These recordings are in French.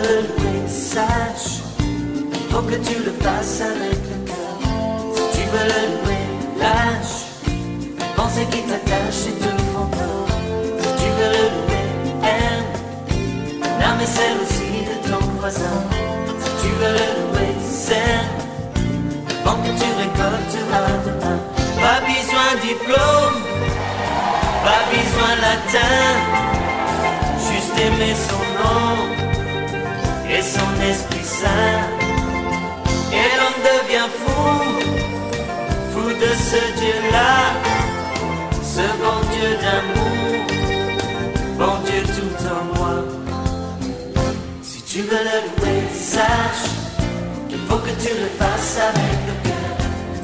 le qu'il faut que tu le fasses avec le cœur. Si tu veux le louer, lâche les pensées qui t'attachent et te font. Si tu veux le louer, aime ton et celle aussi de ton voisin. Si tu veux le louer, sème avant que tu récolteras demain. Pas besoin de diplôme, pas besoin latin, juste aimer son nom et son esprit saint. Et l'homme devient fou, fou de ce Dieu-là, ce bon Dieu d'amour, bon Dieu tout en moi. Si tu veux le louer, sache qu'il faut que tu le fasses avec le cœur.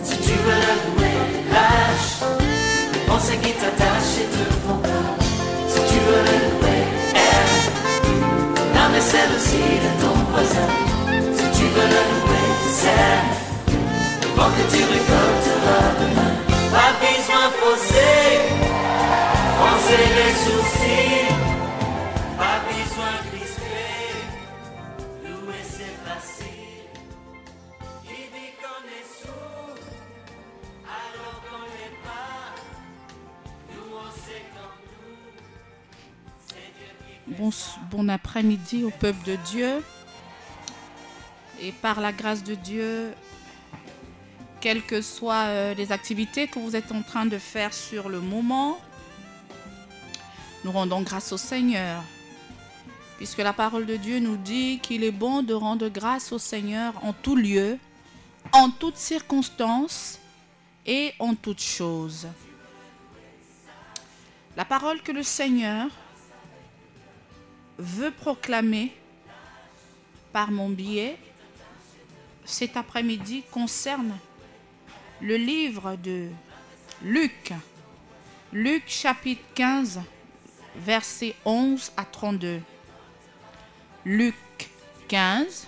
Si tu veux le louer, lâche les pensées qui t'attachent et te font peur. Si tu veux le aime ton âme et celle aussi de ton voisin. Si tu veux le louer, sème avant que tu récolteras demain. Pas besoin de fausser, foncer les soucis. Pas besoin Bon, après-midi au peuple de Dieu. Et par la grâce de Dieu, quelles que soient euh, les activités que vous êtes en train de faire sur le moment, nous rendons grâce au Seigneur. Puisque la parole de Dieu nous dit qu'il est bon de rendre grâce au Seigneur en tout lieu, en toutes circonstances et en toutes choses. La parole que le Seigneur veut proclamer par mon biais cet après-midi concerne le livre de Luc. Luc chapitre 15, versets 11 à 32. Luc 15,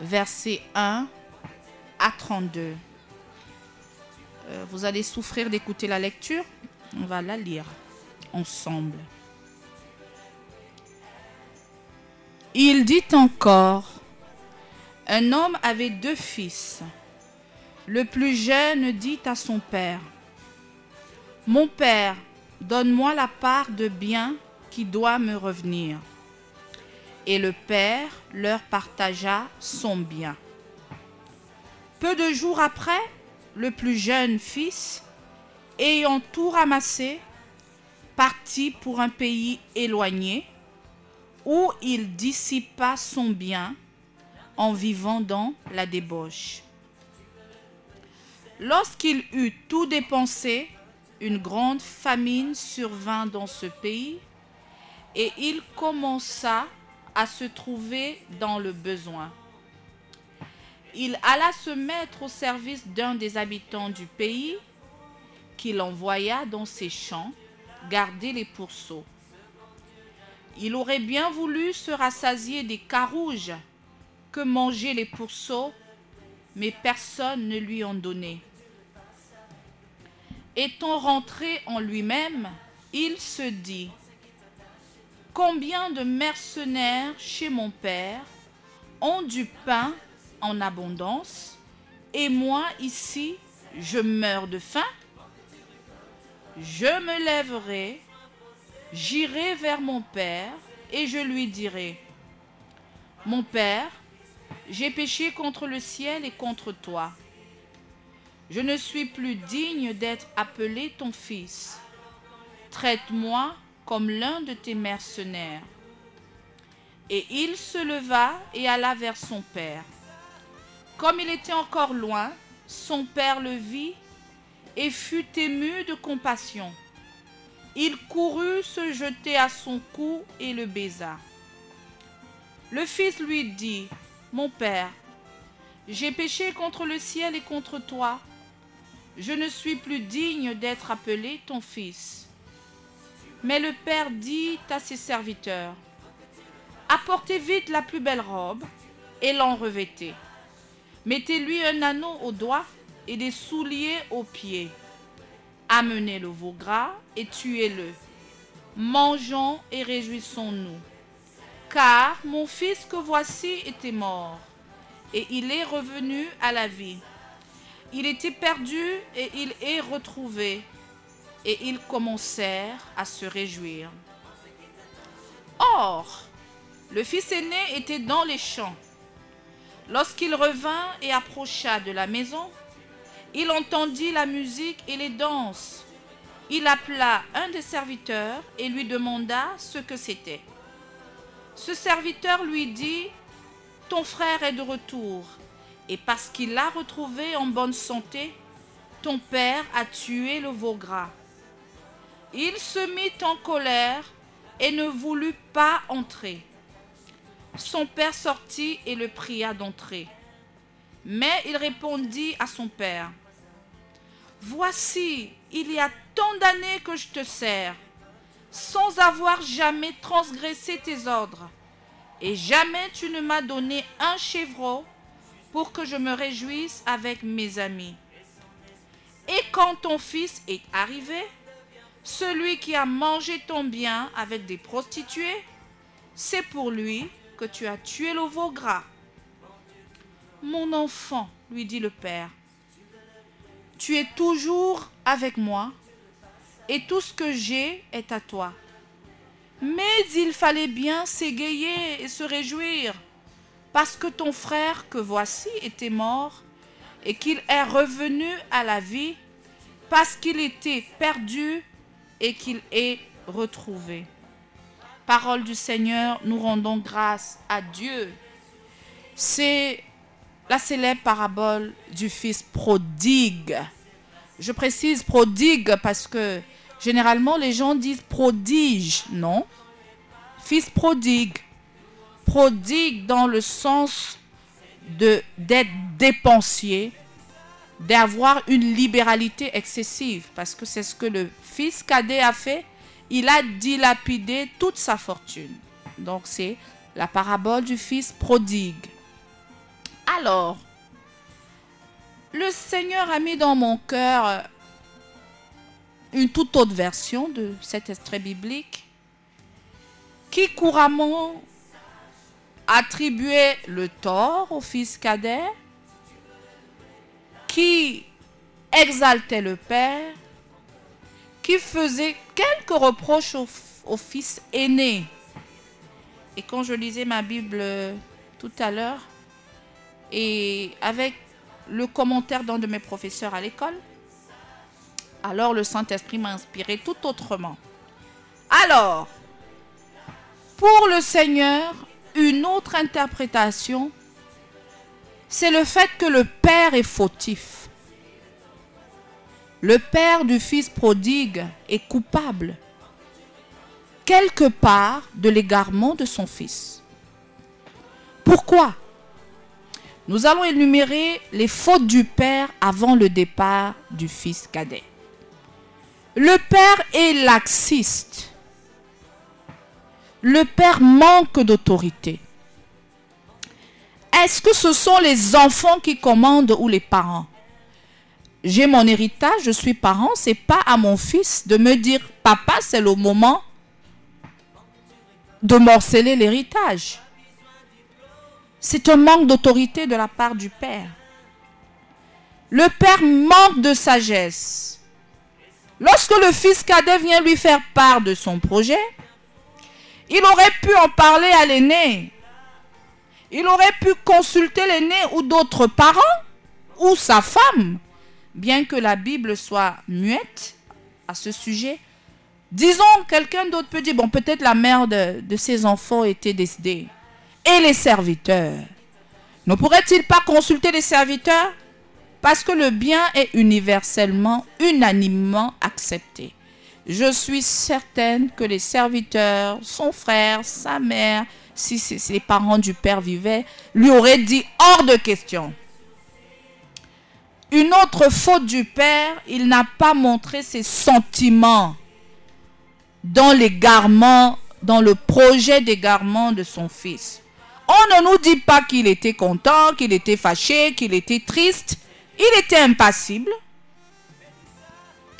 verset 1 à 32. Euh, vous allez souffrir d'écouter la lecture. On va la lire ensemble. Il dit encore, un homme avait deux fils. Le plus jeune dit à son père, Mon père, donne-moi la part de bien qui doit me revenir. Et le père leur partagea son bien. Peu de jours après, le plus jeune fils, ayant tout ramassé, partit pour un pays éloigné, où il dissipa son bien en vivant dans la débauche. Lorsqu'il eut tout dépensé, une grande famine survint dans ce pays et il commença à se trouver dans le besoin. Il alla se mettre au service d'un des habitants du pays qu'il envoya dans ses champs garder les pourceaux. Il aurait bien voulu se rassasier des carouges que mangeaient les pourceaux, mais personne ne lui en donnait. Étant rentré en lui-même, il se dit, Combien de mercenaires chez mon père ont du pain en abondance, et moi ici, je meurs de faim? Je me lèverai, j'irai vers mon père, et je lui dirai, Mon père, j'ai péché contre le ciel et contre toi. Je ne suis plus digne d'être appelé ton fils. Traite-moi comme l'un de tes mercenaires. Et il se leva et alla vers son père. Comme il était encore loin, son père le vit et fut ému de compassion. Il courut se jeter à son cou et le baisa. Le fils lui dit, Mon père, j'ai péché contre le ciel et contre toi. Je ne suis plus digne d'être appelé ton fils. Mais le père dit à ses serviteurs, Apportez vite la plus belle robe et l'en revêtez. Mettez-lui un anneau au doigt et des souliers aux pieds. Amenez le veau gras et tuez-le. Mangeons et réjouissons-nous. car mon fils que voici était mort, et il est revenu à la vie. Il était perdu et il est retrouvé, et ils commencèrent à se réjouir. Or, le fils aîné était dans les champs. Lorsqu'il revint et approcha de la maison, il entendit la musique et les danses. Il appela un des serviteurs et lui demanda ce que c'était. Ce serviteur lui dit, Ton frère est de retour, et parce qu'il l'a retrouvé en bonne santé, ton père a tué le veau gras. Il se mit en colère et ne voulut pas entrer. Son père sortit et le pria d'entrer. Mais il répondit à son père, Voici, il y a tant d'années que je te sers, sans avoir jamais transgressé tes ordres, et jamais tu ne m'as donné un chevreau pour que je me réjouisse avec mes amis. Et quand ton fils est arrivé, celui qui a mangé ton bien avec des prostituées, c'est pour lui que tu as tué le veau gras. Mon enfant, lui dit le père, tu es toujours avec moi et tout ce que j'ai est à toi. Mais il fallait bien s'égayer et se réjouir parce que ton frère que voici était mort et qu'il est revenu à la vie parce qu'il était perdu et qu'il est retrouvé. Parole du Seigneur, nous rendons grâce à Dieu. C'est la célèbre parabole du fils prodigue. Je précise prodigue parce que généralement les gens disent prodige, non? Fils prodigue. Prodigue dans le sens de d'être dépensier, d'avoir une libéralité excessive parce que c'est ce que le fils cadet a fait. Il a dilapidé toute sa fortune. Donc c'est la parabole du fils prodigue. Alors, le Seigneur a mis dans mon cœur une toute autre version de cet extrait biblique qui couramment attribuait le tort au fils cadet, qui exaltait le père, qui faisait quelques reproches au, fils aîné. Et quand je lisais ma Bible tout à l'heure, et avec le commentaire d'un de mes professeurs à l'école, alors le Saint-Esprit m'a inspiré tout autrement. Alors, pour le Seigneur, une autre interprétation, c'est le fait que le Père est fautif. Le Père du Fils prodigue est coupable, quelque part, de l'égarement de son Fils. Pourquoi? Nous allons énumérer les fautes du père avant le départ du fils cadet. Le père est laxiste. Le père manque d'autorité. Est-ce que ce sont les enfants qui commandent ou les parents? J'ai mon héritage, je suis parent, c'est pas à mon fils de me dire papa, c'est le moment de morceler l'héritage. C'est un manque d'autorité de la part du Père. Le Père manque de sagesse. Lorsque le fils cadet vient lui faire part de son projet, il aurait pu en parler à l'aîné. Il aurait pu consulter l'aîné ou d'autres parents ou sa femme, bien que la Bible soit muette à ce sujet. Disons, quelqu'un d'autre peut dire, bon, peut-être la mère de, ses enfants était décédée et les serviteurs. Ne pourrait-il pas consulter les serviteurs? Parce que le bien est universellement, unanimement accepté. Je suis certaine que les serviteurs, son frère, sa mère, si les parents du père vivaient, lui auraient dit hors de question. Une autre faute du père, il n'a pas montré ses sentiments dans l'égarement, dans le projet d'égarement de son fils. On ne nous dit pas qu'il était content, qu'il était fâché, qu'il était triste. Il était impassible.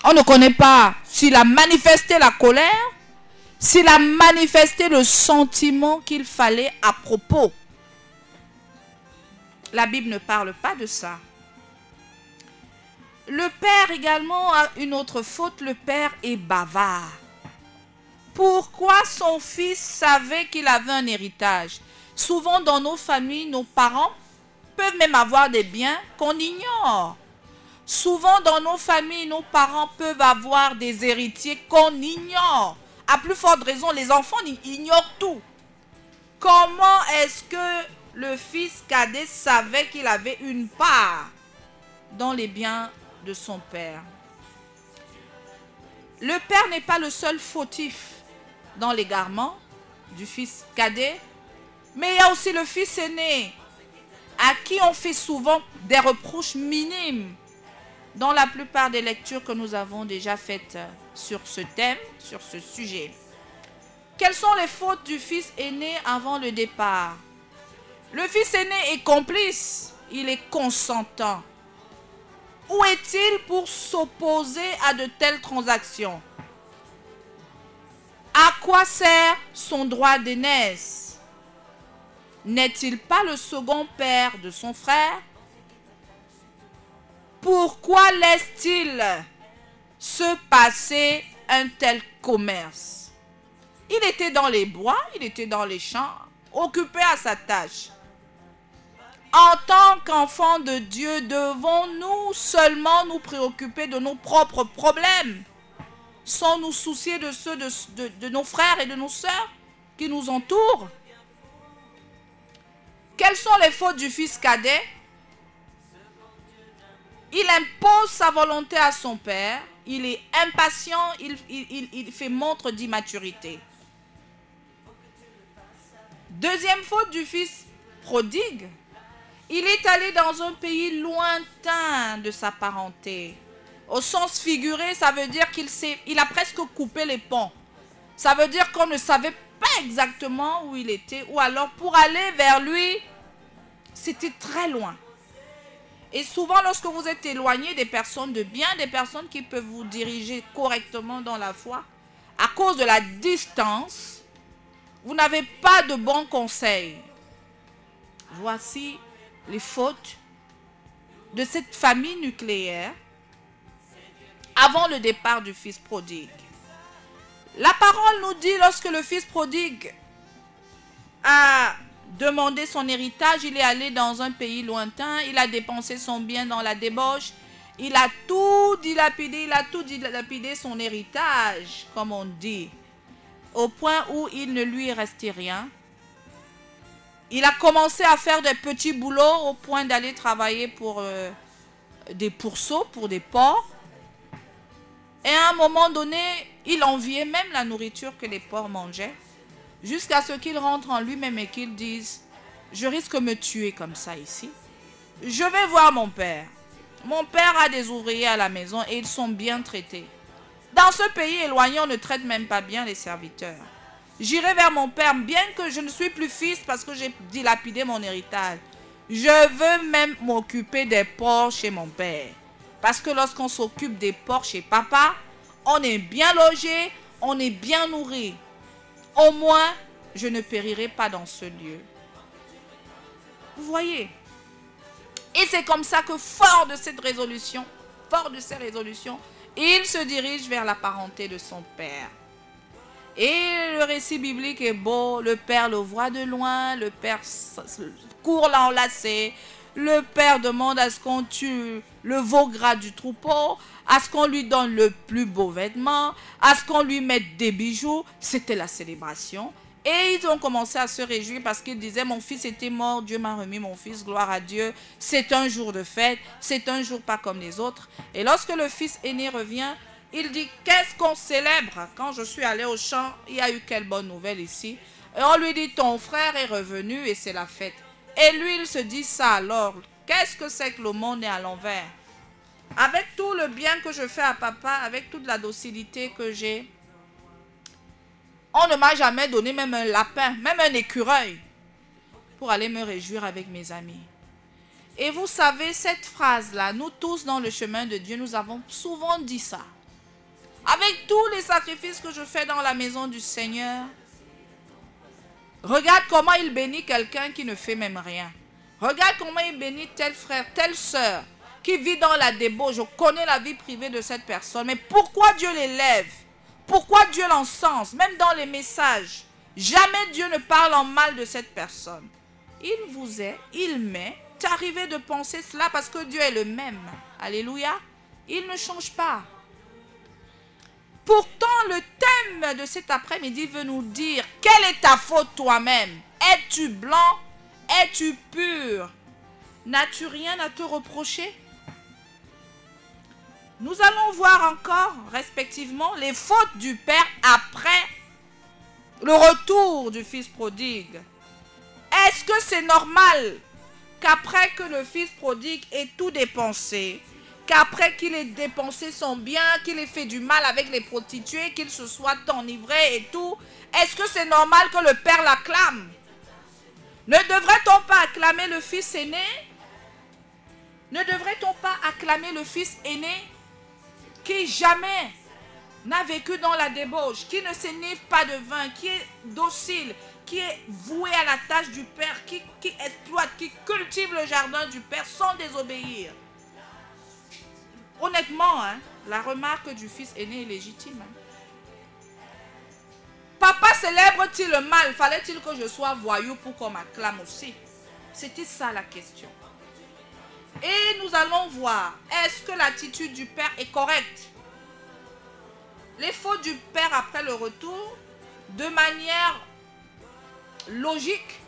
On ne connaît pas s'il a manifesté la colère, s'il a manifesté le sentiment qu'il fallait à propos. La Bible ne parle pas de ça. Le père également a une autre faute, le père est bavard. Pourquoi son fils savait qu'il avait un héritage? Souvent dans nos familles, nos parents peuvent même avoir des biens qu'on ignore. Souvent dans nos familles, nos parents peuvent avoir des héritiers qu'on ignore. À plus forte raison, les enfants ignorent tout. Comment est-ce que le fils cadet savait qu'il avait une part dans les biens de son père? Le père n'est pas le seul fautif dans l'égarement du fils cadet, mais il y a aussi le fils aîné, à qui on fait souvent des reproches minimes dans la plupart des lectures que nous avons déjà faites sur ce thème, sur ce sujet. Quelles sont les fautes du fils aîné avant le départ? Le fils aîné est complice, il est consentant. Où est-il pour s'opposer à de telles transactions? À quoi sert son droit d'aînesse? N'est-il pas le second père de son frère? Pourquoi laisse-t-il se passer un tel commerce? Il était dans les bois, il était dans les champs, occupé à sa tâche. En tant qu'enfants de Dieu, devons-nous seulement nous préoccuper de nos propres problèmes? Sans nous soucier de ceux de, nos frères et de nos sœurs qui nous entourent? Quelles sont les fautes du fils cadet? Il impose sa volonté à son père, il est impatient, il, fait montre d'immaturité. Deuxième faute du fils prodigue, il est allé dans un pays lointain de sa parenté. Au sens figuré, ça veut dire qu'il il a presque coupé les ponts. Ça veut dire qu'on ne savait pas exactement où il était, ou alors pour aller vers lui, c'était très loin. Et souvent, lorsque vous êtes éloigné des personnes de bien, des personnes qui peuvent vous diriger correctement dans la foi, à cause de la distance, vous n'avez pas de bons conseils. Voici les fautes de cette famille nucléaire avant le départ du fils prodigue. La parole nous dit lorsque le fils prodigue a demandé son héritage, il est allé dans un pays lointain, il a dépensé son bien dans la débauche, il a tout dilapidé, il a tout dilapidé son héritage, comme on dit, au point où il ne lui restait rien. Il a commencé à faire des petits boulots au point d'aller travailler pour euh, des pourceaux, pour des porcs. Et à un moment donné, il enviait même la nourriture que les porcs mangeaient, jusqu'à ce qu'il rentre en lui-même et qu'il dise, je risque de me tuer comme ça ici. Je vais voir mon père. Mon père a des ouvriers à la maison et ils sont bien traités. Dans ce pays éloigné, on ne traite même pas bien les serviteurs. J'irai vers mon père, bien que je ne suis plus fils parce que j'ai dilapidé mon héritage. Je veux même m'occuper des porcs chez mon père. Parce que lorsqu'on s'occupe des porcs chez papa, on est bien logé, on est bien nourri. Au moins, je ne périrai pas dans ce lieu. Vous voyez? Et c'est comme ça que fort de cette résolution, fort de ces résolutions, il se dirige vers la parenté de son père. Et le récit biblique est beau. Le père le voit de loin. Le père court l'enlacer. Le père demande à ce qu'on tue le veau gras du troupeau, à ce qu'on lui donne le plus beau vêtement, à ce qu'on lui mette des bijoux. C'était la célébration. Et ils ont commencé à se réjouir parce qu'ils disaient, mon fils était mort, Dieu m'a remis mon fils, gloire à Dieu. C'est un jour de fête, c'est un jour pas comme les autres. Et lorsque le fils aîné revient, il dit, qu'est-ce qu'on célèbre? Quand je suis allé au champ, il y a eu quelle bonne nouvelle ici? Et on lui dit, ton frère est revenu et c'est la fête. Et lui, il se dit ça alors. Qu'est-ce que c'est que le monde est à l'envers? Avec tout le bien que je fais à papa, avec toute la docilité que j'ai, on ne m'a jamais donné même un lapin, même un écureuil, pour aller me réjouir avec mes amis. Et vous savez, cette phrase-là, nous tous dans le chemin de Dieu, nous avons souvent dit ça. avec tous les sacrifices que je fais dans la maison du Seigneur, regarde comment il bénit quelqu'un qui ne fait même rien. Regarde comment il bénit tel frère, telle soeur qui vit dans la débauche. Je connais la vie privée de cette personne. Mais pourquoi Dieu l'élève? Pourquoi Dieu l'encense? Même dans les messages, jamais Dieu ne parle en mal de cette personne. Il vous est, il m'est. Arrivé de penser cela parce que Dieu est le même. Alléluia. Il ne change pas. Pourtant, le thème de cet après-midi veut nous dire, quelle est ta faute toi-même? Es-tu blanc Es-tu pur? N'as-tu rien à te reprocher? Nous allons voir encore, respectivement, les fautes du Père après le retour du Fils prodigue. Est-ce que c'est normal qu'après que le Fils prodigue ait tout dépensé, qu'après qu'il ait dépensé son bien, qu'il ait fait du mal avec les prostituées, qu'il se soit enivré et tout, est-ce que c'est normal que le Père l'acclame? Ne devrait-on pas acclamer le Fils aîné? Ne devrait-on pas acclamer le Fils aîné qui jamais n'a vécu dans la débauche, qui ne s'énivre pas de vin, qui est docile, qui est voué à la tâche du Père, qui, exploite, qui cultive le jardin du Père sans désobéir? Honnêtement, hein, la remarque du fils aîné est légitime. Hein. Papa célèbre-t-il le mal? Fallait-il que je sois voyou pour qu'on m'acclame aussi? C'était ça la question. Et nous allons voir, est-ce que l'attitude du Père est correcte? Les fautes du Père après le retour, de manière logique,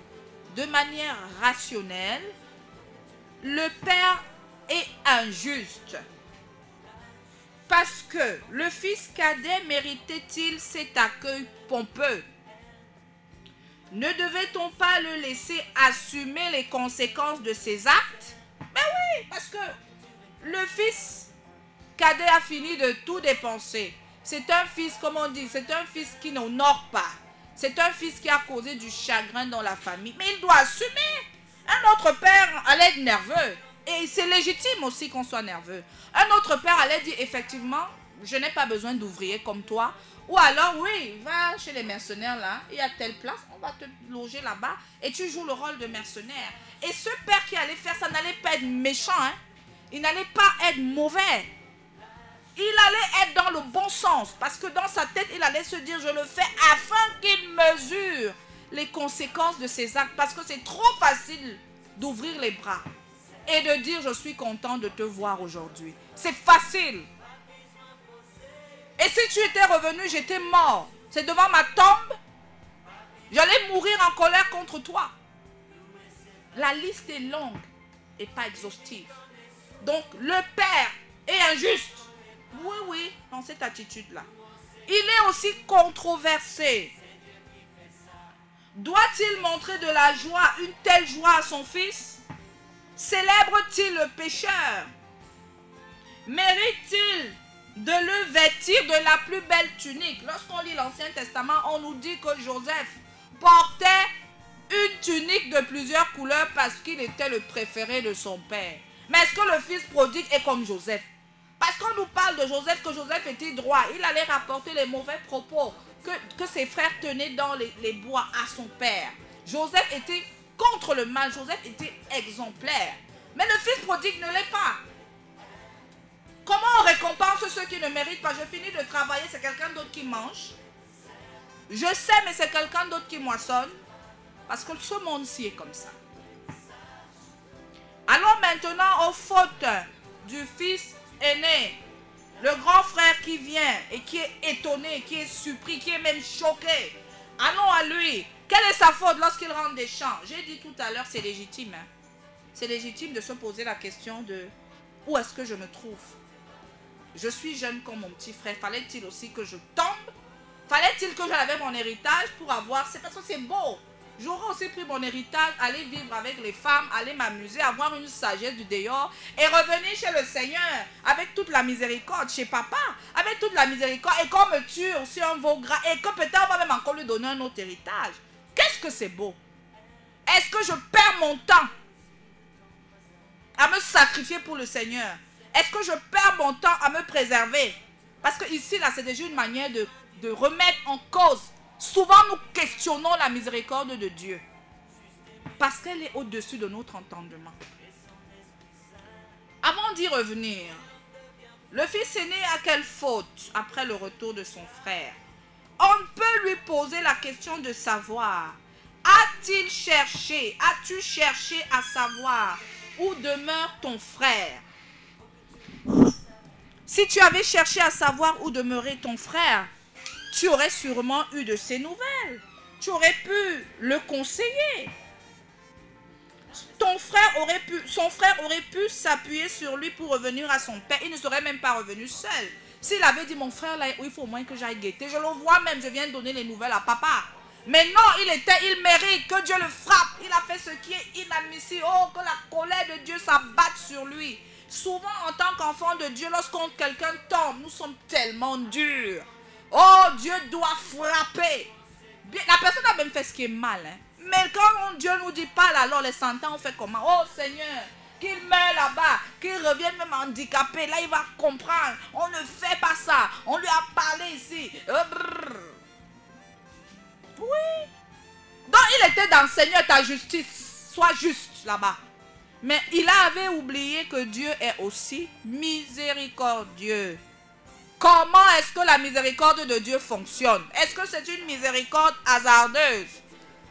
de manière rationnelle, le Père est injuste. Parce que le fils cadet méritait-il cet accueil pompeux? Ne devait-on pas le laisser assumer les conséquences de ses actes? Ben oui, parce que le fils cadet a fini de tout dépenser. C'est un fils, comme on dit, c'est un fils qui n'honore pas. C'est un fils qui a causé du chagrin dans la famille. Mais il doit assumer. Un autre père allait être nerveux. Et c'est légitime aussi qu'on soit nerveux. Un autre père allait dire effectivement, je n'ai pas besoin d'ouvriers comme toi. Ou alors, oui, va chez les mercenaires là, il y a telle place, on va te loger là-bas et tu joues le rôle de mercenaire. Et ce père qui allait faire ça n'allait pas être méchant, hein. il n'allait pas être mauvais. Il allait être dans le bon sens parce que dans sa tête, il allait se dire, je le fais afin qu'il mesure les conséquences de ses actes parce que c'est trop facile d'ouvrir les bras et de dire je suis content de te voir aujourd'hui. C'est facile. Et si tu étais revenu, j'étais mort. C'est devant ma tombe. J'allais mourir en colère contre toi. La liste est longue et pas exhaustive. Donc le Père est injuste. Oui, oui, dans cette attitude-là. Il est aussi controversé. Doit-il montrer de la joie, une telle joie à son fils? Célèbre-t-il le pécheur? Mérite-t-il de le vêtir de la plus belle tunique? Lorsqu'on lit l'Ancien Testament, on nous dit que Joseph portait une tunique de plusieurs couleurs parce qu'il était le préféré de son père. Mais est-ce que le fils prodigue est comme Joseph? Parce qu'on nous parle de Joseph, que Joseph était droit. Il allait rapporter les mauvais propos que, ses frères tenaient dans les bois à son père. Joseph était contre le mal. Joseph était exemplaire. Mais le fils prodigue ne l'est pas. Comment on récompense ceux qui ne méritent pas? Je finis de travailler, c'est quelqu'un d'autre qui mange. Je sais, mais c'est quelqu'un d'autre qui moissonne. Parce que ce monde-ci est comme ça. Allons maintenant aux fautes du fils aîné. Le grand frère qui vient et qui est étonné, qui est surpris, qui est même choqué. Allons à lui. Quelle est sa faute lorsqu'il rentre des champs? J'ai dit tout à l'heure, c'est légitime. Hein. C'est légitime de se poser la question de où est-ce que je me trouve? Je suis jeune comme mon petit frère. Fallait-il aussi que je tombe? Fallait-il que j'avais mon héritage pour avoir... C'est parce que c'est beau. J'aurais aussi pris mon héritage, aller vivre avec les femmes, aller m'amuser, avoir une sagesse du dehors et revenir chez le Seigneur avec toute la miséricorde, chez papa, avec toute la miséricorde et qu'on me tue aussi un veau gras et que peut-être on va même encore lui donner un autre héritage. Qu'est-ce que c'est beau? Est-ce que je perds mon temps à me sacrifier pour le Seigneur? Est-ce que je perds mon temps à me préserver? Parce que ici, là, c'est déjà une manière de, de remettre en cause. Souvent, nous questionnons la miséricorde de Dieu. Parce qu'elle est au-dessus de notre entendement. Avant d'y revenir, le fils aîné a quelle faute après le retour de son frère? On peut lui poser la question de savoir, a-t-il cherché, as-tu cherché à savoir où demeure ton frère? Si tu avais cherché à savoir où demeurait ton frère, tu aurais sûrement eu de ses nouvelles. Tu aurais pu le conseiller son frère aurait pu s'appuyer sur lui pour revenir à son père. Il ne serait même pas revenu seul. S'il avait dit, mon frère, il faut au moins que j'aille guetter. Je le vois même, je viens donner les nouvelles à papa. Mais non, il était, il mérite que Dieu le frappe. Il a fait ce qui est inadmissible. Oh, que la colère de Dieu s'abatte sur lui. Souvent, en tant qu'enfant de Dieu, lorsqu'on quelqu'un tombe, nous sommes tellement durs. Oh, Dieu doit frapper. La personne a même fait ce qui est mal. Hein. Mais quand Dieu nous dit pas, alors les sentants, on fait comment? Oh Seigneur, qu'il meurt là-bas, qu'il revienne même handicapé. Là, il va comprendre. On ne fait pas ça. On lui a parlé ici. Euh, oui. Donc, il était dans Seigneur, ta justice. Sois juste là-bas. Mais il avait oublié que Dieu est aussi miséricordieux. Comment est-ce que la miséricorde de Dieu fonctionne? Est-ce que c'est une miséricorde hasardeuse?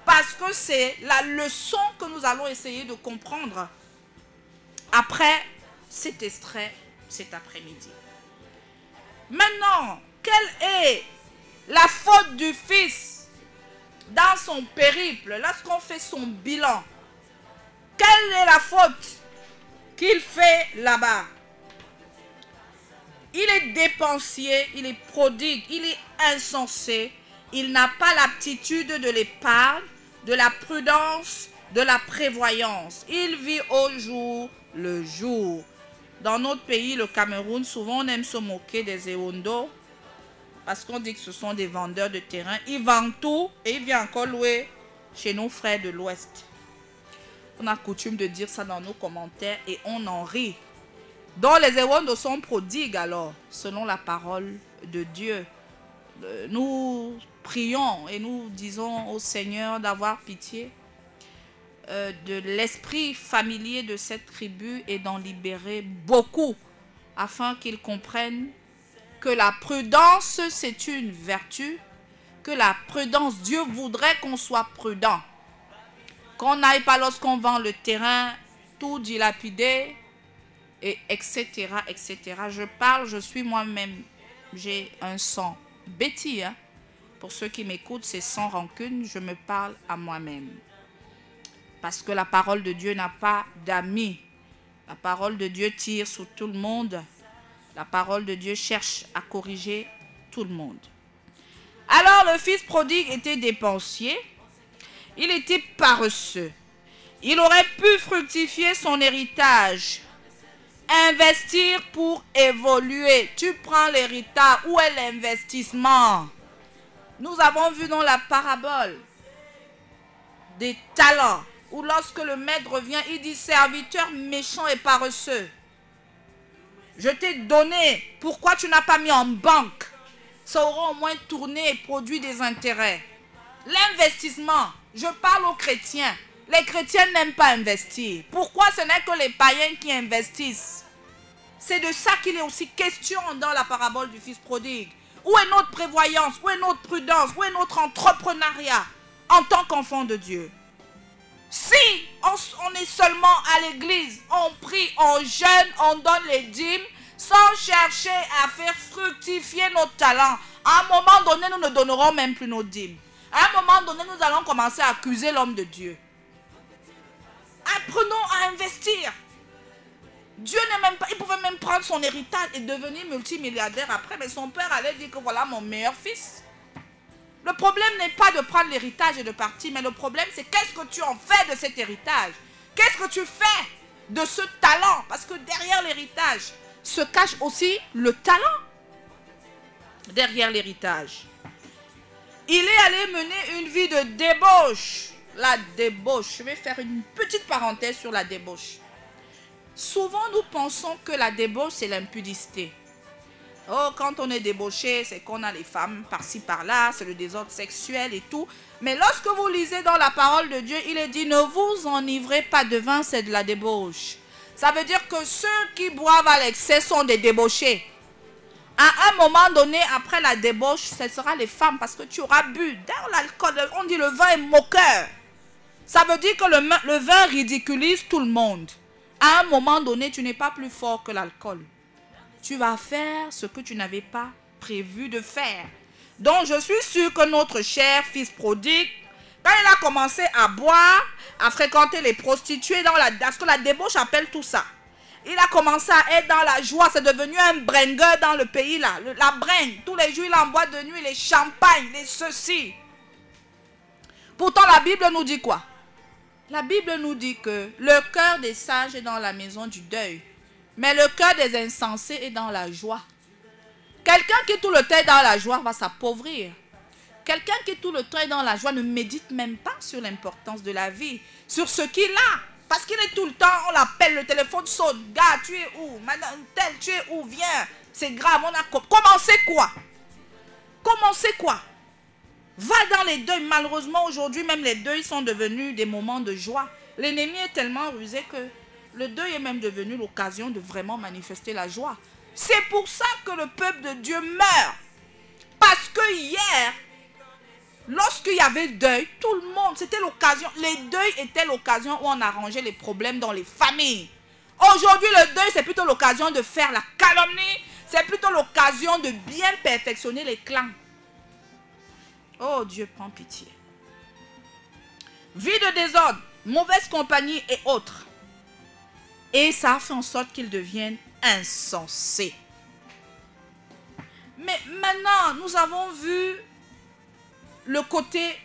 Parce que c'est la leçon que nous allons essayer de comprendre après cet extrait cet après-midi. Maintenant, quelle est la faute du fils dans son périple, lorsqu'on fait son bilan? Quelle est la faute qu'il fait là-bas? Il est dépensier, il est prodigue, il est insensé, il n'a pas l'aptitude de l'épargne, de la prudence, de la prévoyance. Il vit au jour le jour. Dans notre pays, le Cameroun, souvent on aime se moquer des Ewondo parce qu'on dit que ce sont des vendeurs de terrain. Ils vendent tout et ils viennent encore louer chez nos frères de l'Ouest. On a coutume de dire ça dans nos commentaires et on en rit. Donc les Ewondo sont prodigues alors, selon la parole de Dieu. Euh, nous prions et nous disons au Seigneur d'avoir pitié euh, de l'esprit familier de cette tribu et d'en libérer beaucoup afin qu'ils comprennent que la prudence, c'est une vertu, que la prudence, Dieu voudrait qu'on soit prudent. Qu'on n'aille pas lorsqu'on vend le terrain, tout dilapidé, et etc., etc. Je parle, je suis moi-même, j'ai un sang. Betty, hein? Pour ceux qui m'écoutent, c'est sans rancune, je me parle à moi-même. Parce que la parole de Dieu n'a pas d'amis. La parole de Dieu tire sur tout le monde. La parole de Dieu cherche à corriger tout le monde. Alors le fils prodigue était dépensier. Il était paresseux. Il aurait pu fructifier son héritage. Investir pour évoluer. Tu prends l'héritage. Où est l'investissement? Nous avons vu dans la parabole des talents, où lorsque le maître revient, il dit serviteur méchant et paresseux. Je t'ai donné, pourquoi tu n'as pas mis en banque? Ça aura au moins tourné et produit des intérêts. L'investissement, je parle aux chrétiens. Les chrétiens n'aiment pas investir. Pourquoi ce n'est que les païens qui investissent? C'est de ça qu'il est aussi question dans la parabole du Fils prodigue. Où est notre prévoyance? Où est notre prudence? Où est notre entrepreneuriat en tant qu'enfant de Dieu? Si on, est seulement à l'église, on prie, on jeûne, on donne les dîmes, sans chercher à faire fructifier nos talents, à un moment donné, nous ne donnerons même plus nos dîmes. À un moment donné, nous allons commencer à accuser l'homme de Dieu. Apprenons à investir. Dieu n'est même pas, il pouvait même prendre son héritage et devenir multimilliardaire après, mais son père allait dire que voilà mon meilleur fils. Le problème n'est pas de prendre l'héritage et de partir, mais le problème c'est qu'est-ce que tu en fais de cet héritage? Qu'est-ce que tu fais de ce talent? Parce que derrière l'héritage se cache aussi le talent. Derrière l'héritage. Il est allé mener une vie de débauche. La débauche. Je vais faire une petite parenthèse sur la débauche. Souvent, nous pensons que la débauche, c'est l'impudicité. Oh, quand on est débauché, c'est qu'on a les femmes par-ci par-là, c'est le désordre sexuel et tout. Mais lorsque vous lisez dans la parole de Dieu, il est dit, ne vous enivrez pas de vin, c'est de la débauche. Ça veut dire que ceux qui boivent à l'excès sont des débauchés. À un moment donné, après la débauche, ce sera les femmes parce que tu auras bu. Dans l'alcool, on dit le vin est moqueur. Ça veut dire que le, le vin ridiculise tout le monde. À un moment donné, tu n'es pas plus fort que l'alcool tu vas faire ce que tu n'avais pas prévu de faire. Donc je suis sûr que notre cher fils prodigue, quand il a commencé à boire, à fréquenter les prostituées, dans la, que la débauche appelle tout ça. Il a commencé à être dans la joie. C'est devenu un bringueur dans le pays là. la bringue. Tous les jours, il en boit de nuit les champagnes, les ceci. Pourtant, la Bible nous dit quoi? La Bible nous dit que le cœur des sages est dans la maison du deuil. Mais le cœur des insensés est dans la joie. Quelqu'un qui tout le temps est dans la joie va s'appauvrir. Quelqu'un qui tout le temps est dans la joie ne médite même pas sur l'importance de la vie, sur ce qu'il a. Parce qu'il est tout le temps, on l'appelle, le téléphone saute. Gars, tu es où? Madame telle, tu es où? Viens. C'est grave, on a commencé quoi? Commencez quoi? Va dans les deuils. Malheureusement, aujourd'hui, même les deuils sont devenus des moments de joie. L'ennemi est tellement rusé que le deuil est même devenu l'occasion de vraiment manifester la joie. C'est pour ça que le peuple de Dieu meurt. Parce que hier, lorsqu'il y avait deuil, tout le monde, c'était l'occasion. Les deuils étaient l'occasion où on arrangeait les problèmes dans les familles. Aujourd'hui, le deuil, c'est plutôt l'occasion de faire la calomnie. C'est plutôt l'occasion de bien perfectionner les clans. Oh Dieu, prends pitié. Vie de désordre, mauvaise compagnie et autres. Et ça a fait en sorte qu'ils deviennent insensés. Mais maintenant, nous avons vu le côté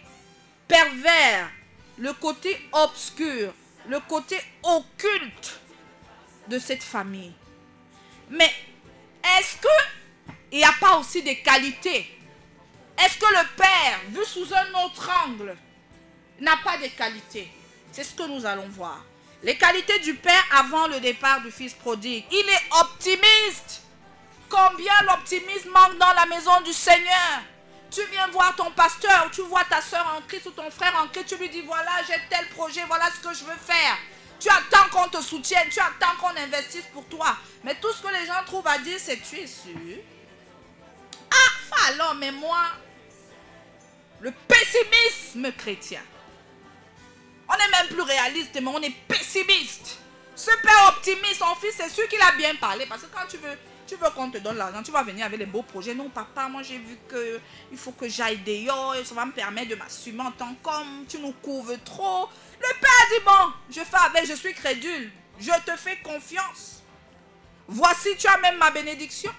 pervers, le côté obscur, le côté occulte de cette famille. Mais est-ce qu'il n'y a pas aussi des qualités Est-ce que le père, vu sous un autre angle, n'a pas de qualités? C'est ce que nous allons voir. Les qualités du père avant le départ du fils prodigue. Il est optimiste. Combien l'optimisme manque dans la maison du Seigneur? Tu viens voir ton pasteur, tu vois ta soeur en Christ ou ton frère en Christ, tu lui dis voilà, j'ai tel projet, voilà ce que je veux faire. Tu attends qu'on te soutienne, tu attends qu'on investisse pour toi. Mais tout ce que les gens trouvent à dire, c'est tu es sûr. Alors, mais moi, le pessimisme chrétien. On n'est même plus réaliste, mais on est pessimiste. Ce père optimiste, son fils, c'est sûr qu'il a bien parlé. Parce que quand tu veux, tu veux qu'on te donne l'argent, tu vas venir avec les beaux projets. Non, papa, moi j'ai vu que il faut que j'aille dehors ça va me permettre de m'assumer en tant qu'homme. Tu nous couvres trop. Le père dit bon, je fais avec, je suis crédule. Je te fais confiance. Voici, tu as même ma bénédiction.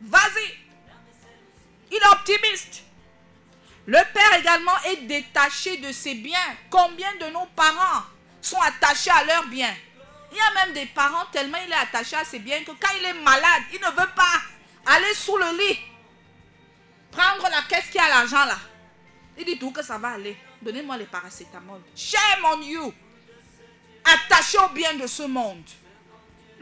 Vas-y. Il est optimiste. Le père également est détaché de ses biens. Combien de nos parents sont attachés à leurs biens? Il y a même des parents tellement il est attaché à ses biens que quand il est malade, il ne veut pas aller sous le lit, prendre la caisse qui a l'argent là. Il dit tout que ça va aller. Donnez-moi les paracétamol. Shame on you. Attaché aux biens de ce monde.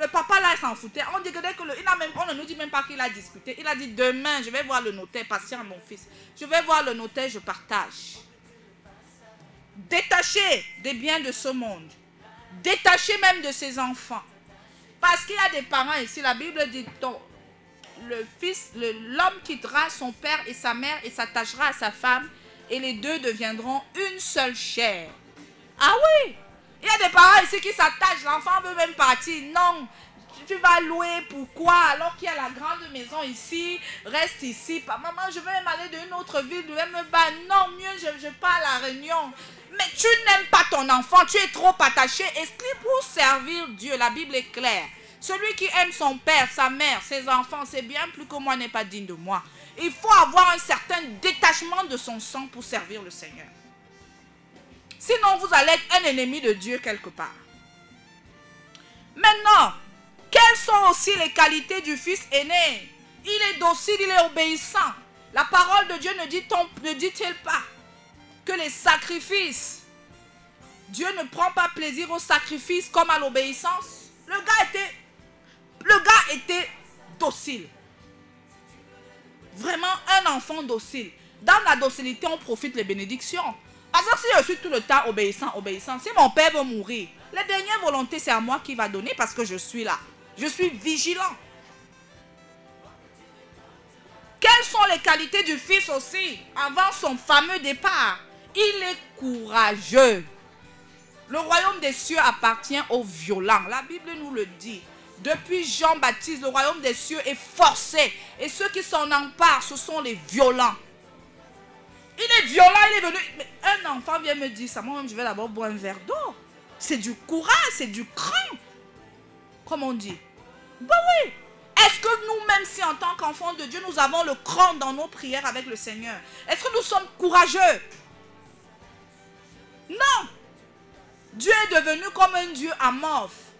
Le papa là, il s'en foutait. On, dit que le, il a même, on ne nous dit même pas qu'il a discuté. Il a dit demain, je vais voir le notaire, patient mon fils. Je vais voir le notaire, je partage. Détaché des biens de ce monde. Détaché même de ses enfants. Parce qu'il y a des parents ici, la Bible dit le fils, l'homme quittera son père et sa mère et s'attachera à sa femme et les deux deviendront une seule chair. Ah oui, il y a des parents ici qui s'attachent, l'enfant veut même partir. Non, tu vas louer, pourquoi Alors qu'il y a la grande maison ici, reste ici. Maman, je veux même aller dans une autre ville, je me battre. Non, mieux, je, je pars à la réunion. Mais tu n'aimes pas ton enfant, tu es trop attaché. Que pour servir Dieu, la Bible est claire. Celui qui aime son père, sa mère, ses enfants, c'est bien plus que moi n'est pas digne de moi. Il faut avoir un certain détachement de son sang pour servir le Seigneur. Sinon, vous allez être un ennemi de Dieu quelque part. Maintenant, quelles sont aussi les qualités du fils aîné? Il est docile, il est obéissant. La parole de Dieu ne dit-il pas que les sacrifices, Dieu ne prend pas plaisir aux sacrifices comme à l'obéissance? Le gars était, docile. Vraiment un enfant docile. Dans la docilité, on profite les bénédictions. Parce que si je suis tout le temps obéissant, obéissant, si mon père veut mourir, la dernière volonté, c'est à moi qui va donner parce que je suis là. Je suis vigilant. Quelles sont les qualités du fils aussi avant son fameux départ? Il est courageux. Le royaume des cieux appartient aux violents. La Bible nous le dit. Depuis Jean-Baptiste, le royaume des cieux est forcé. Et ceux qui s'en emparent, ce sont les violents. Il est violent, il est venu. Mais un enfant vient me dire ça. Moi-même, je vais d'abord boire un verre d'eau. C'est du courage, c'est du cran. Comme on dit. Ben oui. Est-ce que nous-mêmes, si en tant qu'enfants de Dieu, nous avons le cran dans nos prières avec le Seigneur Est-ce que nous sommes courageux? Non. Dieu est devenu comme un Dieu amorphe.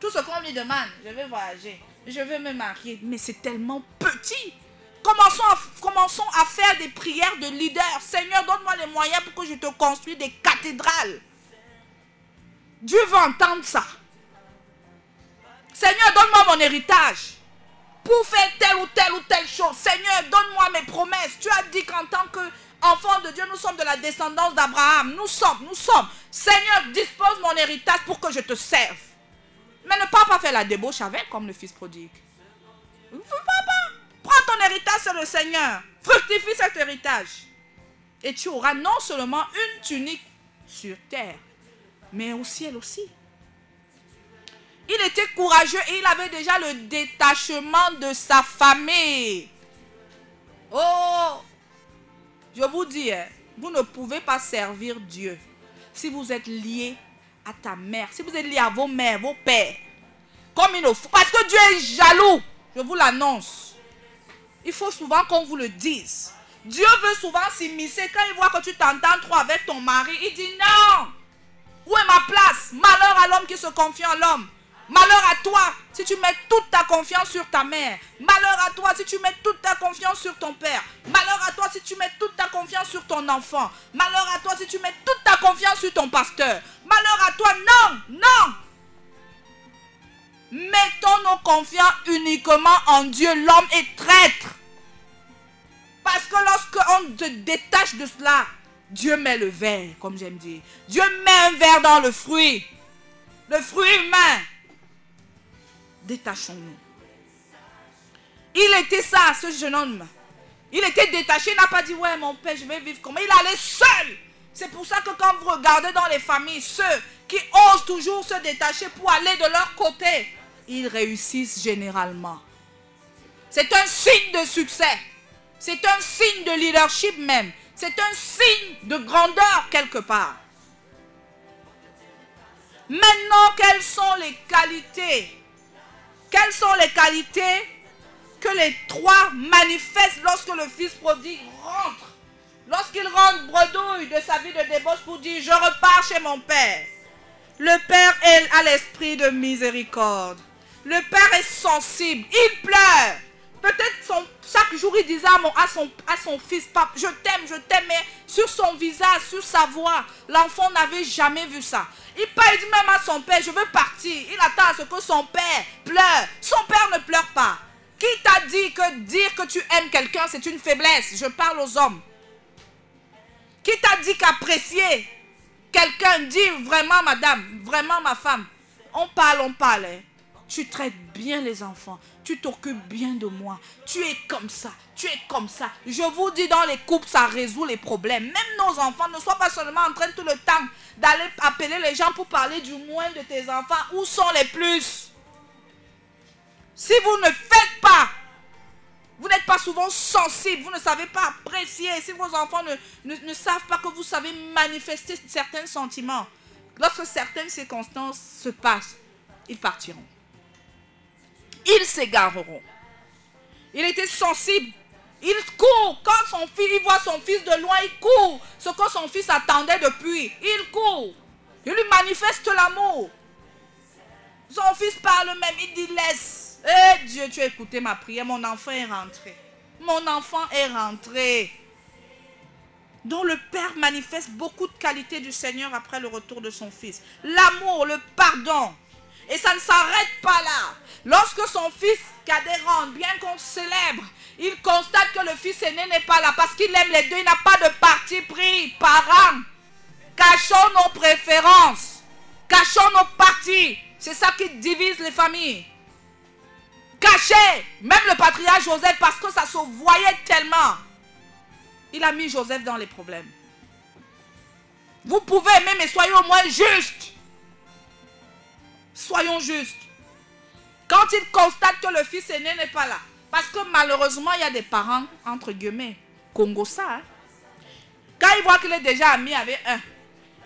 Tout ce qu'on lui demande, je vais voyager, je vais me marier, mais c'est tellement petit. Commençons à, faire des prières de leader. Seigneur, donne-moi les moyens pour que je te construise des cathédrales. Dieu veut entendre ça. Seigneur, donne-moi mon héritage pour faire telle ou telle ou telle chose. Seigneur, donne-moi mes promesses. Tu as dit qu'en tant qu'enfant de Dieu, nous sommes de la descendance d'Abraham. Nous sommes, nous sommes. Seigneur, dispose mon héritage pour que je te serve. Mais ne pas, pas faire la débauche avec comme le fils prodigue. Papa, prends ton héritage sur le Seigneur. Fructifie cet héritage. Et tu auras non seulement une tunique sur terre, mais au ciel aussi. Il était courageux et il avait déjà le détachement de sa famille. Oh, je vous dis, hein, vous ne pouvez pas servir Dieu si vous êtes lié à ta mère, si vous êtes lié à vos mères, vos pères. Comme il faut. Parce que Dieu est jaloux. Je vous l'annonce. Il faut souvent qu'on vous le dise. Dieu veut souvent s'immiscer. Quand il voit que tu t'entends trop avec ton mari, il dit non. Où est ma place? Malheur à l'homme qui se confie en l'homme. Malheur à toi si tu mets toute ta confiance sur ta mère. Malheur à toi si tu mets toute ta confiance sur ton père. Malheur à toi si tu mets toute ta confiance sur ton enfant. Malheur à toi si tu mets toute ta confiance sur ton pasteur. Malheur à toi, non, non. Mettons nos confiances uniquement en Dieu. L'homme est traître. Parce que lorsqu'on te détache de cela, Dieu met le verre, comme j'aime dire. Dieu met un verre dans le fruit. Le fruit humain détachons-nous. Il était ça, ce jeune homme. Il était détaché, il n'a pas dit, ouais, mon père, je vais vivre comment. Il allait seul. C'est pour ça que quand vous regardez dans les familles, ceux qui osent toujours se détacher pour aller de leur côté, ils réussissent généralement. C'est un signe de succès. C'est un signe de leadership même. C'est un signe de grandeur quelque part. Maintenant, quelles sont les qualités? Quelles sont les qualités que les trois manifestent lorsque le fils prodigue rentre? Lorsqu'il rentre bredouille de sa vie de débauche pour dire je repars chez mon père. Le père a l'esprit de miséricorde. Le père est sensible. Il pleure. Peut-être chaque jour il disait à, son, à son fils, Papa, je t'aime, je t'aime, mais sur son visage, sur sa voix, l'enfant n'avait jamais vu ça. Il parle dit même à son père, je veux partir. Il attend à ce que son père pleure. Son père ne pleure pas. Qui t'a dit que dire que tu aimes quelqu'un, c'est une faiblesse? Je parle aux hommes. Qui t'a dit qu'apprécier quelqu'un, dire vraiment madame, vraiment ma femme? On parle, on parle. Hein. Tu traites bien les enfants. Tu t'occupes bien de moi. Tu es comme ça. Tu es comme ça. Je vous dis, dans les couples, ça résout les problèmes. Même nos enfants ne soient pas seulement en train tout le temps d'aller appeler les gens pour parler du moins de tes enfants. Où sont les plus? Si vous ne faites pas, vous n'êtes pas souvent sensible, vous ne savez pas apprécier. Si vos enfants ne, ne savent pas que vous savez manifester certains sentiments, lorsque certaines circonstances se passent, ils partiront ils s'égareront. Il était sensible. Il court. Quand son fils, il voit son fils de loin, il court. Ce que son fils attendait depuis. Il court. Il lui manifeste l'amour. Son fils parle même. Il dit laisse. Eh Dieu, tu as écouté ma prière. Mon enfant est rentré. Mon enfant est rentré. Donc le Père manifeste beaucoup de qualités du Seigneur après le retour de son Fils. L'amour, le pardon, Et ça ne s'arrête pas là. Lorsque son fils cadet rentre, bien qu'on célèbre, il constate que le fils aîné n'est pas là parce qu'il aime les deux. Il n'a pas de parti pris. Parents, cachons nos préférences. Cachons nos partis. C'est ça qui divise les familles. Cachez même le patriarche Joseph parce que ça se voyait tellement. Il a mis Joseph dans les problèmes. Vous pouvez aimer, mais soyez au moins juste. Soyons justes. Quand il constate que le fils aîné n'est pas là, parce que malheureusement, il y a des parents, entre guillemets, Congo ça. Hein. Quand il voit qu'il est déjà ami avec un,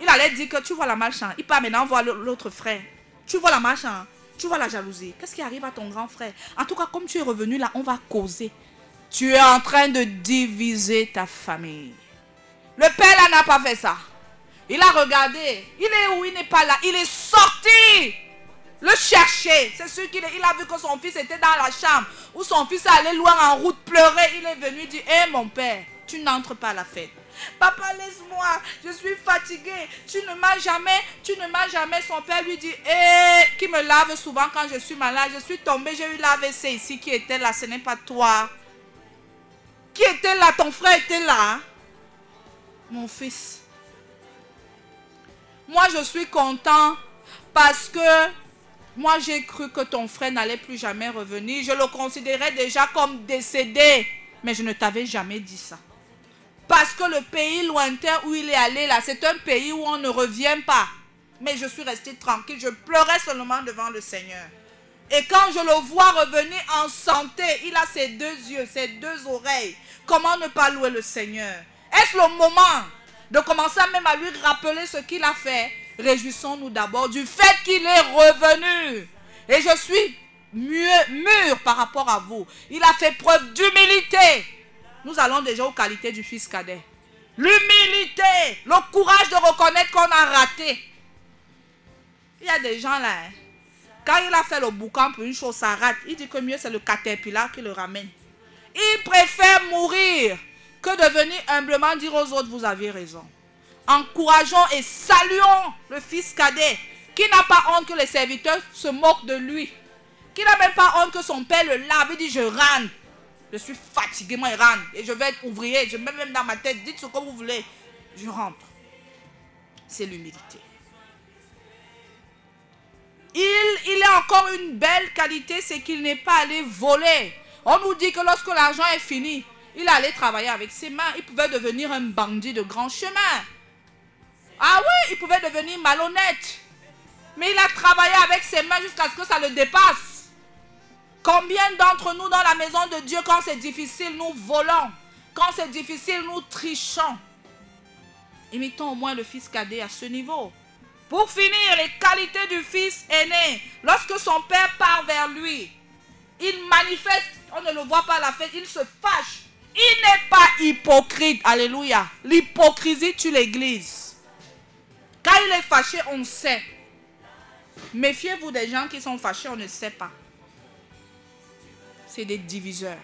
il allait dire que tu vois la malchance. Il part maintenant voir l'autre frère. Tu vois la malchance. Tu vois la jalousie. Qu'est-ce qui arrive à ton grand frère? En tout cas, comme tu es revenu là, on va causer. Tu es en train de diviser ta famille. Le père là n'a pas fait ça. Il a regardé. Il est où? Il n'est pas là. Il est sorti. Le chercher. C'est sûr qu'il il a vu que son fils était dans la chambre. Où son fils allait loin en route pleurer. Il est venu dire, hé mon père, tu n'entres pas à la fête. Papa, laisse-moi, je suis fatigué. Tu ne m'as jamais, tu ne m'as jamais. Son père lui dit, hé, qui me lave souvent quand je suis malade? Je suis tombé, j'ai eu l'AVC ici qui était là, ce n'est pas toi. Qui était là? Ton frère était là. Mon fils. Moi, je suis content parce que moi, j'ai cru que ton frère n'allait plus jamais revenir. Je le considérais déjà comme décédé. Mais je ne t'avais jamais dit ça. Parce que le pays lointain où il est allé là, c'est un pays où on ne revient pas. Mais je suis resté tranquille. Je pleurais seulement devant le Seigneur. Et quand je le vois revenir en santé, il a ses deux yeux, ses deux oreilles. Comment ne pas louer le Seigneur? Est-ce le moment de commencer même à lui rappeler ce qu'il a fait? Réjouissons-nous d'abord du fait qu'il est revenu. Et je suis mieux, mûr par rapport à vous. Il a fait preuve d'humilité. Nous allons déjà aux qualités du fils cadet. L'humilité, le courage de reconnaître qu'on a raté. Il y a des gens là, hein. quand il a fait le boucan pour une chose, ça rate. Il dit que mieux c'est le caterpillar qui le ramène. Il préfère mourir que de venir humblement dire aux autres, vous aviez raison. Encourageons et saluons le fils cadet qui n'a pas honte que les serviteurs se moquent de lui. Qui n'a même pas honte que son père le lave et dit je rentre. Je suis fatigué, moi je rentre. Et je vais être ouvrier. Je mets même dans ma tête, dites ce que vous voulez. Je rentre. C'est l'humilité. Il, il a encore une belle qualité, c'est qu'il n'est pas allé voler. On nous dit que lorsque l'argent est fini, il allait travailler avec ses mains. Il pouvait devenir un bandit de grand chemin. Ah oui, il pouvait devenir malhonnête. Mais il a travaillé avec ses mains jusqu'à ce que ça le dépasse. Combien d'entre nous dans la maison de Dieu, quand c'est difficile, nous volons. Quand c'est difficile, nous trichons. Imitons au moins le fils cadet à ce niveau. Pour finir, les qualités du fils aîné. Lorsque son père part vers lui, il manifeste, on ne le voit pas à la fête, il se fâche. Il n'est pas hypocrite. Alléluia. L'hypocrisie tue l'église. Quand il est fâché, on sait. Méfiez-vous des gens qui sont fâchés, on ne sait pas. C'est des diviseurs.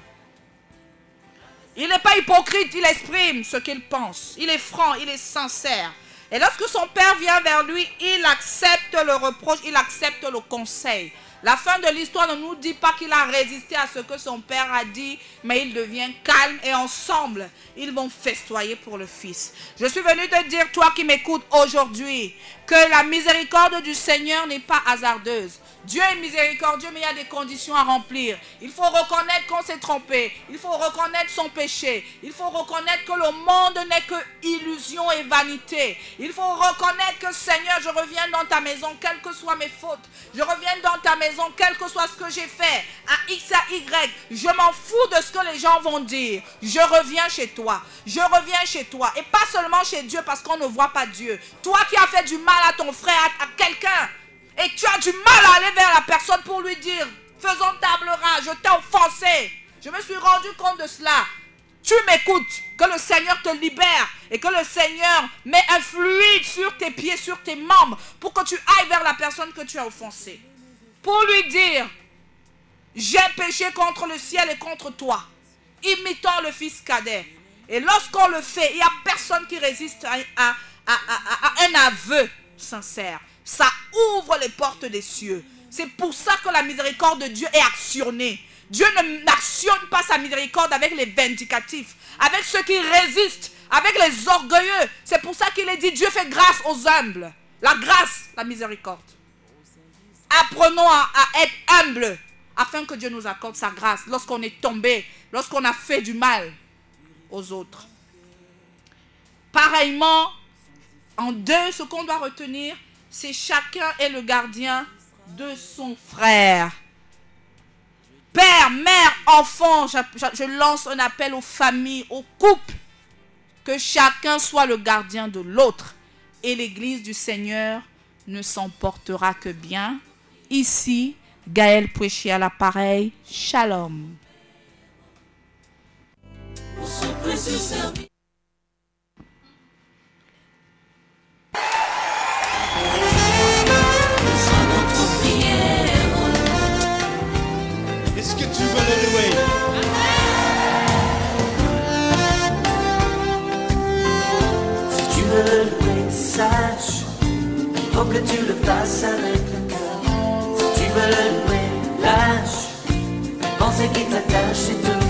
Il n'est pas hypocrite, il exprime ce qu'il pense. Il est franc, il est sincère. Et lorsque son père vient vers lui, il accepte le reproche, il accepte le conseil. La fin de l'histoire ne nous dit pas qu'il a résisté à ce que son père a dit, mais il devient calme et ensemble, ils vont festoyer pour le Fils. Je suis venu te dire, toi qui m'écoutes aujourd'hui, que la miséricorde du Seigneur n'est pas hasardeuse. Dieu est miséricordieux, mais il y a des conditions à remplir. Il faut reconnaître qu'on s'est trompé. Il faut reconnaître son péché. Il faut reconnaître que le monde n'est que illusion et vanité. Il faut reconnaître que Seigneur, je reviens dans ta maison, quelles que soient mes fautes. Je reviens dans ta maison, quel que soit ce que j'ai fait, à X à Y. Je m'en fous de ce que les gens vont dire. Je reviens chez toi. Je reviens chez toi. Et pas seulement chez Dieu parce qu'on ne voit pas Dieu. Toi qui as fait du mal à ton frère, à quelqu'un et tu as du mal à aller vers la personne pour lui dire, faisons table rase, je t'ai offensé. Je me suis rendu compte de cela. Tu m'écoutes, que le Seigneur te libère et que le Seigneur met un fluide sur tes pieds, sur tes membres, pour que tu ailles vers la personne que tu as offensée. Pour lui dire, j'ai péché contre le ciel et contre toi, imitant le fils cadet. Et lorsqu'on le fait, il n'y a personne qui résiste à, un aveu sincère. Ça ouvre les portes des cieux. C'est pour ça que la miséricorde de Dieu est actionnée. Dieu ne n'actionne pas sa miséricorde avec les vindicatifs, avec ceux qui résistent, avec les orgueilleux. C'est pour ça qu'il est dit Dieu fait grâce aux humbles. La grâce, la miséricorde. Apprenons à, être humbles afin que Dieu nous accorde sa grâce lorsqu'on est tombé, lorsqu'on a fait du mal aux autres. Pareillement, en deux, ce qu'on doit retenir, c'est chacun est le gardien de son frère. Père, mère, enfant, je, je- je lance un appel aux familles, aux couples, que chacun soit le gardien de l'autre. Et l'Église du Seigneur ne s'en portera que bien. Ici, Gaël Pouéchi à l'appareil. Shalom. Pour ce précieux service. Reçois notre prière. Let's get to well anyway. Si tu veux le louer, sache qu'il faut que tu le fasses avec le cœur. Le lâche les pensées qui t'attachent et te